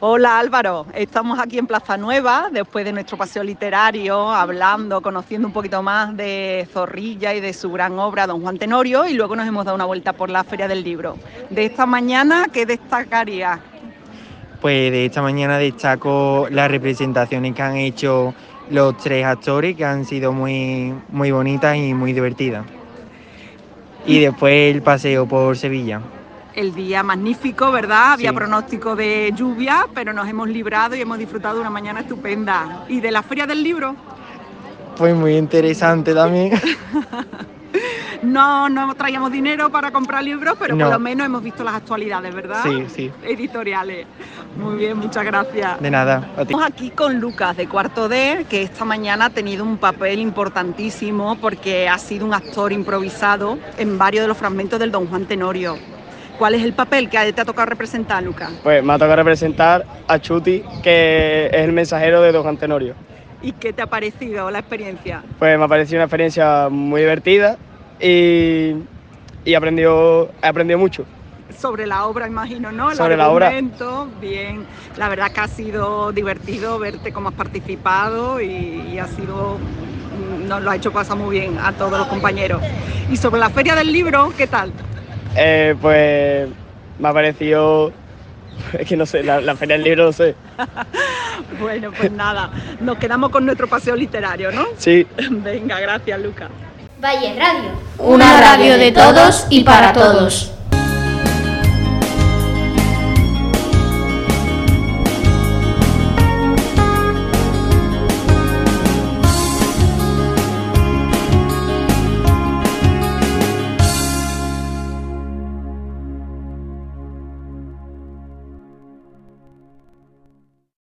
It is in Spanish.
Hola Álvaro, estamos aquí en Plaza Nueva después de nuestro paseo literario, hablando, conociendo un poquito más de Zorrilla y de su gran obra Don Juan Tenorio y luego nos hemos dado una vuelta por la Feria del Libro. De esta mañana, ¿qué destacaría? Pues de esta mañana destaco las representaciones que han hecho los tres actores que han sido muy, muy bonitas y muy divertidas. Y después el paseo por Sevilla el día magnífico, ¿verdad? Había pronóstico de lluvia, pero nos hemos librado y hemos disfrutado de una mañana estupenda. ¿Y de la Feria del Libro? Pues muy interesante también. no, no traíamos dinero para comprar libros, pero por lo menos hemos visto las actualidades, ¿verdad? Sí, sí. Editoriales. Muy bien, muchas gracias. De nada. Estamos aquí con Lucas de Cuarto D, que esta mañana ha tenido un papel importantísimo porque ha sido un actor improvisado en varios de los fragmentos del Don Juan Tenorio. ¿Cuál es el papel que te ha tocado representar, Lucas? Pues me ha tocado representar a Chuti, que es el mensajero de Don Juan Tenorio. ¿Y qué te ha parecido la experiencia? Pues me ha parecido una experiencia muy divertida y, y aprendió, he aprendido mucho. Sobre la obra, imagino, ¿no? Sobre la obra. Bien, la verdad que ha sido divertido verte cómo has participado y, y ha sido nos lo ha hecho pasar muy bien a todos los compañeros. Y sobre la feria del libro, ¿qué tal? Eh, pues me ha parecido. Es que no sé, la, feria del libro no sé. bueno, pues nada, nos quedamos con nuestro paseo literario, ¿no? Sí. Venga, gracias, Luca. Valle Radio. Una radio de todos y para todos.